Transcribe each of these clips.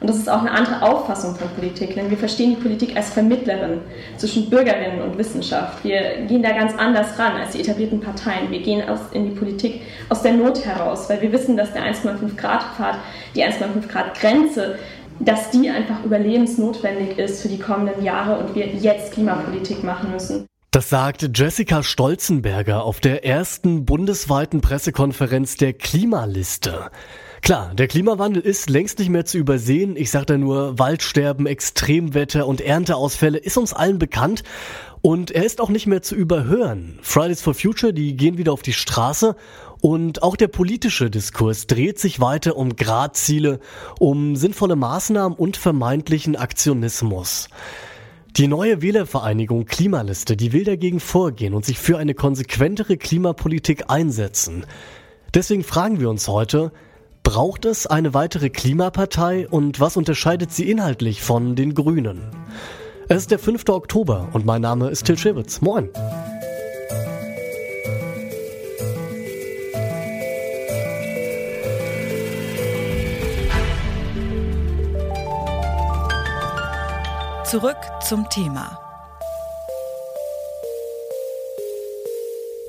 Und das ist auch eine andere Auffassung von Politik, denn wir verstehen die Politik als Vermittlerin zwischen Bürgerinnen und Wissenschaft. Wir gehen da ganz anders ran als die etablierten Parteien. Wir gehen aus, in die Politik aus der Not heraus, weil wir wissen, dass der 1,5 Grad Pfad, die 1,5 Grad Grenze, dass die einfach überlebensnotwendig ist für die kommenden Jahre und wir jetzt Klimapolitik machen müssen. Das sagt Jessica Stolzenberger auf der ersten bundesweiten Pressekonferenz der Klimaliste. Klar, der Klimawandel ist längst nicht mehr zu übersehen. Ich sage da nur, Waldsterben, Extremwetter und Ernteausfälle ist uns allen bekannt. Und er ist auch nicht mehr zu überhören. Fridays for Future, die gehen wieder auf die Straße und auch der politische Diskurs dreht sich weiter um Gradziele, um sinnvolle Maßnahmen und vermeintlichen Aktionismus. Die neue Wählervereinigung Klimaliste, die will dagegen vorgehen und sich für eine konsequentere Klimapolitik einsetzen. Deswegen fragen wir uns heute, Braucht es eine weitere Klimapartei und was unterscheidet sie inhaltlich von den Grünen? Es ist der 5. Oktober und mein Name ist Till Schewitz. Moin. Zurück zum Thema.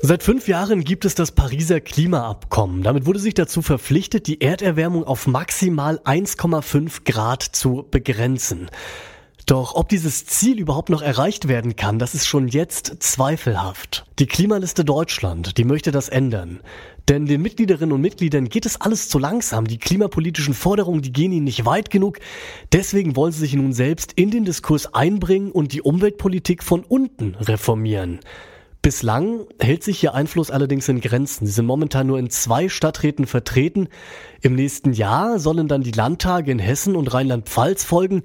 Seit fünf Jahren gibt es das Pariser Klimaabkommen. Damit wurde sich dazu verpflichtet, die Erderwärmung auf maximal 1,5 Grad zu begrenzen. Doch ob dieses Ziel überhaupt noch erreicht werden kann, das ist schon jetzt zweifelhaft. Die Klimaliste Deutschland, die möchte das ändern. Denn den Mitgliederinnen und Mitgliedern geht es alles zu langsam. Die klimapolitischen Forderungen, die gehen ihnen nicht weit genug. Deswegen wollen sie sich nun selbst in den Diskurs einbringen und die Umweltpolitik von unten reformieren. Bislang hält sich ihr Einfluss allerdings in Grenzen. Sie sind momentan nur in zwei Stadträten vertreten. Im nächsten Jahr sollen dann die Landtage in Hessen und Rheinland-Pfalz folgen.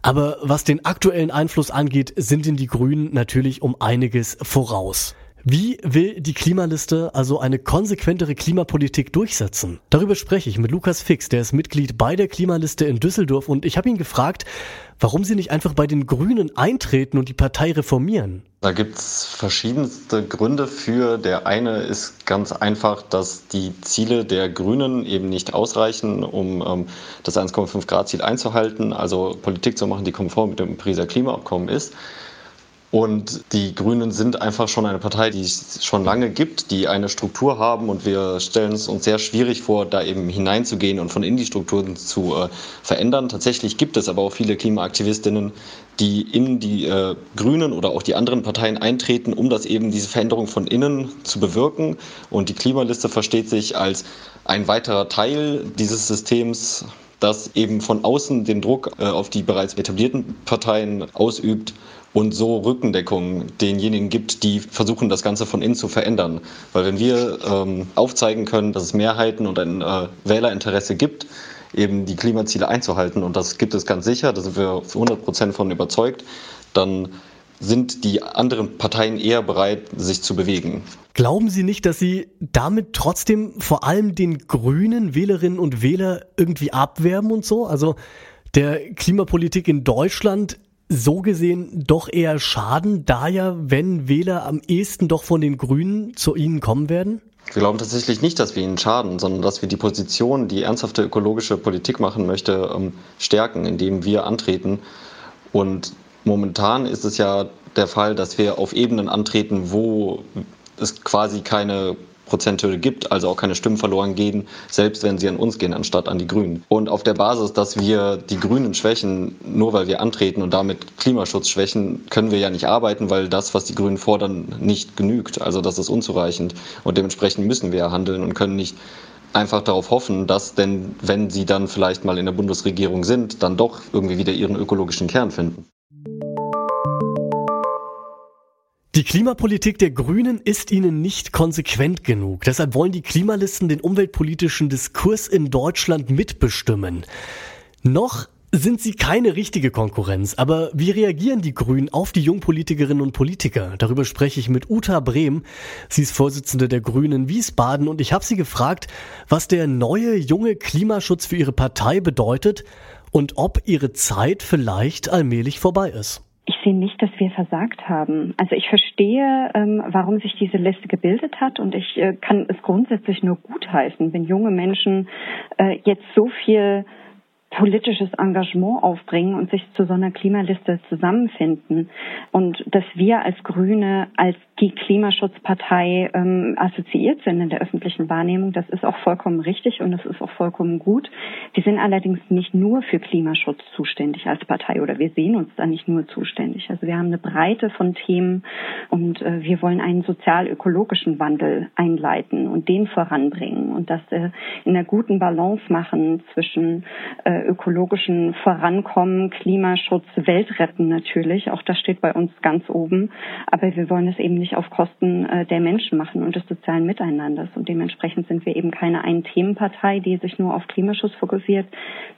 Aber was den aktuellen Einfluss angeht, sind in die Grünen natürlich um einiges voraus. Wie will die Klimaliste also eine konsequentere Klimapolitik durchsetzen? Darüber spreche ich mit Lukas Fix, der ist Mitglied bei der Klimaliste in Düsseldorf und ich habe ihn gefragt, warum sie nicht einfach bei den Grünen eintreten und die Partei reformieren. Da gibt's verschiedenste Gründe für. Der eine ist ganz einfach, dass die Ziele der Grünen eben nicht ausreichen, um ähm, das 1,5 Grad Ziel einzuhalten, also Politik zu machen, die konform mit dem Pariser Klimaabkommen ist. Und die Grünen sind einfach schon eine Partei, die es schon lange gibt, die eine Struktur haben und wir stellen es uns sehr schwierig vor, da eben hineinzugehen und von in die Strukturen zu äh, verändern. Tatsächlich gibt es aber auch viele Klimaaktivistinnen, die in die äh, Grünen oder auch die anderen Parteien eintreten, um das eben diese Veränderung von innen zu bewirken. Und die Klimaliste versteht sich als ein weiterer Teil dieses Systems, das eben von außen den Druck äh, auf die bereits etablierten Parteien ausübt und so Rückendeckung denjenigen gibt, die versuchen, das Ganze von innen zu verändern. Weil wenn wir ähm, aufzeigen können, dass es Mehrheiten und ein äh, Wählerinteresse gibt, eben die Klimaziele einzuhalten, und das gibt es ganz sicher, da sind wir 100 Prozent von überzeugt, dann sind die anderen Parteien eher bereit, sich zu bewegen. Glauben Sie nicht, dass Sie damit trotzdem vor allem den grünen Wählerinnen und Wähler irgendwie abwerben und so? Also der Klimapolitik in Deutschland so gesehen doch eher schaden, da ja, wenn Wähler am ehesten doch von den Grünen zu ihnen kommen werden? Wir glauben tatsächlich nicht, dass wir ihnen schaden, sondern dass wir die Position, die ernsthafte ökologische Politik machen möchte, ähm, stärken, indem wir antreten. Und momentan ist es ja der Fall, dass wir auf Ebenen antreten, wo es quasi keine Prozenthürde gibt, also auch keine Stimmen verloren gehen, selbst wenn sie an uns gehen, anstatt an die Grünen. Und auf der Basis, dass wir die Grünen schwächen, nur weil wir antreten und damit Klimaschutz schwächen, können wir ja nicht arbeiten, weil das, was die Grünen fordern, nicht genügt. Also das ist unzureichend. Und dementsprechend müssen wir handeln und können nicht einfach darauf hoffen, dass denn, wenn sie dann vielleicht mal in der Bundesregierung sind, dann doch irgendwie wieder ihren ökologischen Kern finden. Die Klimapolitik der Grünen ist ihnen nicht konsequent genug. Deshalb wollen die Klimalisten den umweltpolitischen Diskurs in Deutschland mitbestimmen. Noch sind sie keine richtige Konkurrenz, aber wie reagieren die Grünen auf die Jungpolitikerinnen und Politiker? Darüber spreche ich mit Uta Brehm. Sie ist Vorsitzende der Grünen Wiesbaden und ich habe sie gefragt, was der neue junge Klimaschutz für ihre Partei bedeutet und ob ihre Zeit vielleicht allmählich vorbei ist ich sehe nicht, dass wir versagt haben. Also ich verstehe, ähm, warum sich diese Liste gebildet hat und ich äh, kann es grundsätzlich nur gutheißen, wenn junge Menschen äh, jetzt so viel politisches Engagement aufbringen und sich zu so einer Klimaliste zusammenfinden. Und dass wir als Grüne als die Klimaschutzpartei ähm, assoziiert sind in der öffentlichen Wahrnehmung, das ist auch vollkommen richtig und das ist auch vollkommen gut. Wir sind allerdings nicht nur für Klimaschutz zuständig als Partei oder wir sehen uns da nicht nur zuständig. Also wir haben eine Breite von Themen und äh, wir wollen einen sozial-ökologischen Wandel einleiten und den voranbringen und das äh, in einer guten Balance machen zwischen äh, ökologischen Vorankommen, Klimaschutz, Weltretten natürlich. Auch das steht bei uns ganz oben. Aber wir wollen es eben nicht auf Kosten äh, der Menschen machen und des sozialen Miteinanders. Und dementsprechend sind wir eben keine Ein-Themen-Partei, die sich nur auf Klimaschutz fokussiert,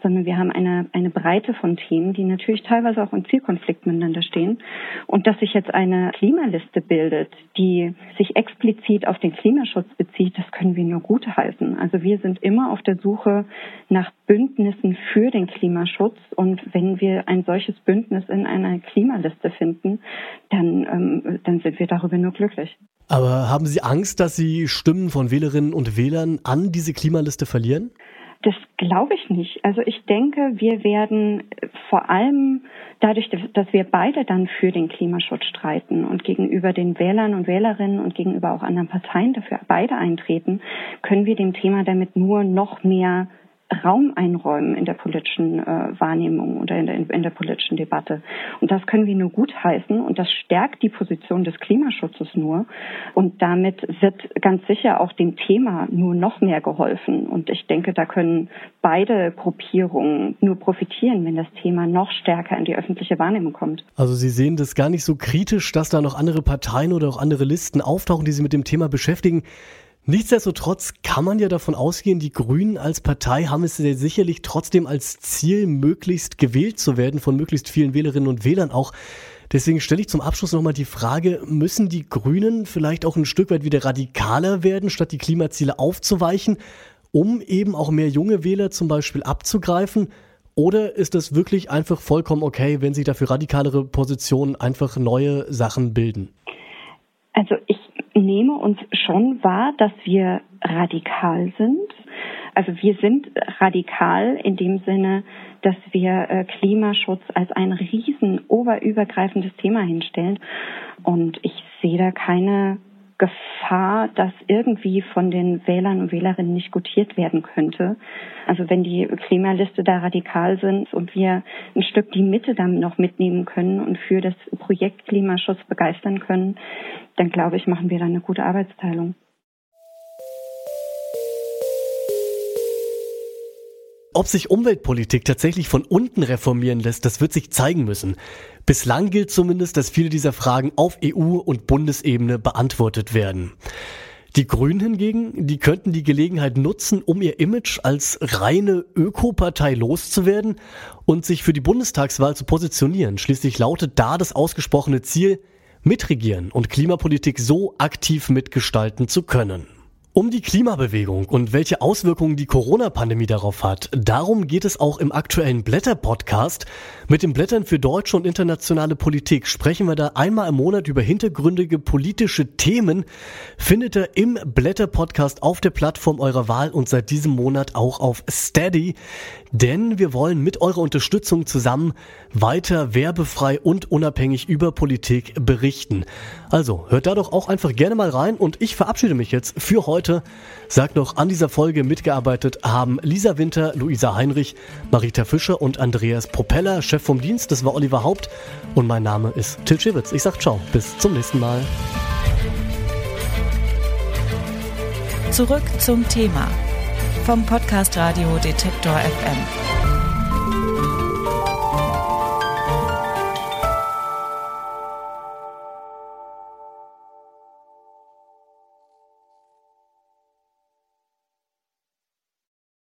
sondern wir haben eine, eine Breite von Themen, die natürlich teilweise auch im Zielkonflikt miteinander stehen. Und dass sich jetzt eine Klimaliste bildet, die sich explizit auf den Klimaschutz bezieht, das können wir nur gut heißen. Also wir sind immer auf der Suche nach Bündnissen für den Klimaschutz. Und wenn wir ein solches Bündnis in einer Klimaliste finden, dann, ähm, dann sind wir darüber nur glücklich. Aber haben Sie Angst, dass Sie Stimmen von Wählerinnen und Wählern an diese Klimaliste verlieren? Das glaube ich nicht. Also ich denke, wir werden vor allem dadurch, dass wir beide dann für den Klimaschutz streiten und gegenüber den Wählern und Wählerinnen und gegenüber auch anderen Parteien dafür beide eintreten, können wir dem Thema damit nur noch mehr Raum einräumen in der politischen äh, Wahrnehmung oder in der, in der politischen Debatte. Und das können wir nur gut heißen und das stärkt die Position des Klimaschutzes nur. Und damit wird ganz sicher auch dem Thema nur noch mehr geholfen. Und ich denke, da können beide Gruppierungen nur profitieren, wenn das Thema noch stärker in die öffentliche Wahrnehmung kommt. Also Sie sehen das gar nicht so kritisch, dass da noch andere Parteien oder auch andere Listen auftauchen, die sich mit dem Thema beschäftigen. Nichtsdestotrotz kann man ja davon ausgehen, die Grünen als Partei haben es ja sicherlich trotzdem als Ziel, möglichst gewählt zu werden von möglichst vielen Wählerinnen und Wählern auch. Deswegen stelle ich zum Abschluss nochmal die Frage, müssen die Grünen vielleicht auch ein Stück weit wieder radikaler werden, statt die Klimaziele aufzuweichen, um eben auch mehr junge Wähler zum Beispiel abzugreifen? Oder ist es wirklich einfach vollkommen okay, wenn sie dafür radikalere Positionen einfach neue Sachen bilden? Also ich nehme uns schon wahr, dass wir radikal sind. Also wir sind radikal in dem Sinne, dass wir äh, Klimaschutz als ein riesen oberübergreifendes Thema hinstellen. Und ich sehe da keine Gefahr, dass irgendwie von den Wählern und Wählerinnen nicht gutiert werden könnte. Also wenn die Klimaliste da radikal sind und wir ein Stück die Mitte dann noch mitnehmen können und für das Projekt Klimaschutz begeistern können, dann glaube ich, machen wir da eine gute Arbeitsteilung. Ob sich Umweltpolitik tatsächlich von unten reformieren lässt, das wird sich zeigen müssen. Bislang gilt zumindest, dass viele dieser Fragen auf EU- und Bundesebene beantwortet werden. Die Grünen hingegen, die könnten die Gelegenheit nutzen, um ihr Image als reine Ökopartei loszuwerden und sich für die Bundestagswahl zu positionieren. Schließlich lautet da das ausgesprochene Ziel, mitregieren und Klimapolitik so aktiv mitgestalten zu können. Um die Klimabewegung und welche Auswirkungen die Corona-Pandemie darauf hat, darum geht es auch im aktuellen Blätter-Podcast. Mit dem Blättern für deutsche und internationale Politik sprechen wir da einmal im Monat über hintergründige politische Themen. Findet ihr im Blätter-Podcast auf der Plattform eurer Wahl und seit diesem Monat auch auf Steady. Denn wir wollen mit eurer Unterstützung zusammen weiter werbefrei und unabhängig über Politik berichten. Also hört da doch auch einfach gerne mal rein und ich verabschiede mich jetzt für heute. Sagt noch, an dieser Folge mitgearbeitet haben Lisa Winter, Luisa Heinrich, Marita Fischer und Andreas Propeller, Chef vom Dienst. Das war Oliver Haupt und mein Name ist Till Schewitz. Ich sag ciao, bis zum nächsten Mal. Zurück zum Thema vom Podcast Radio Detektor FM.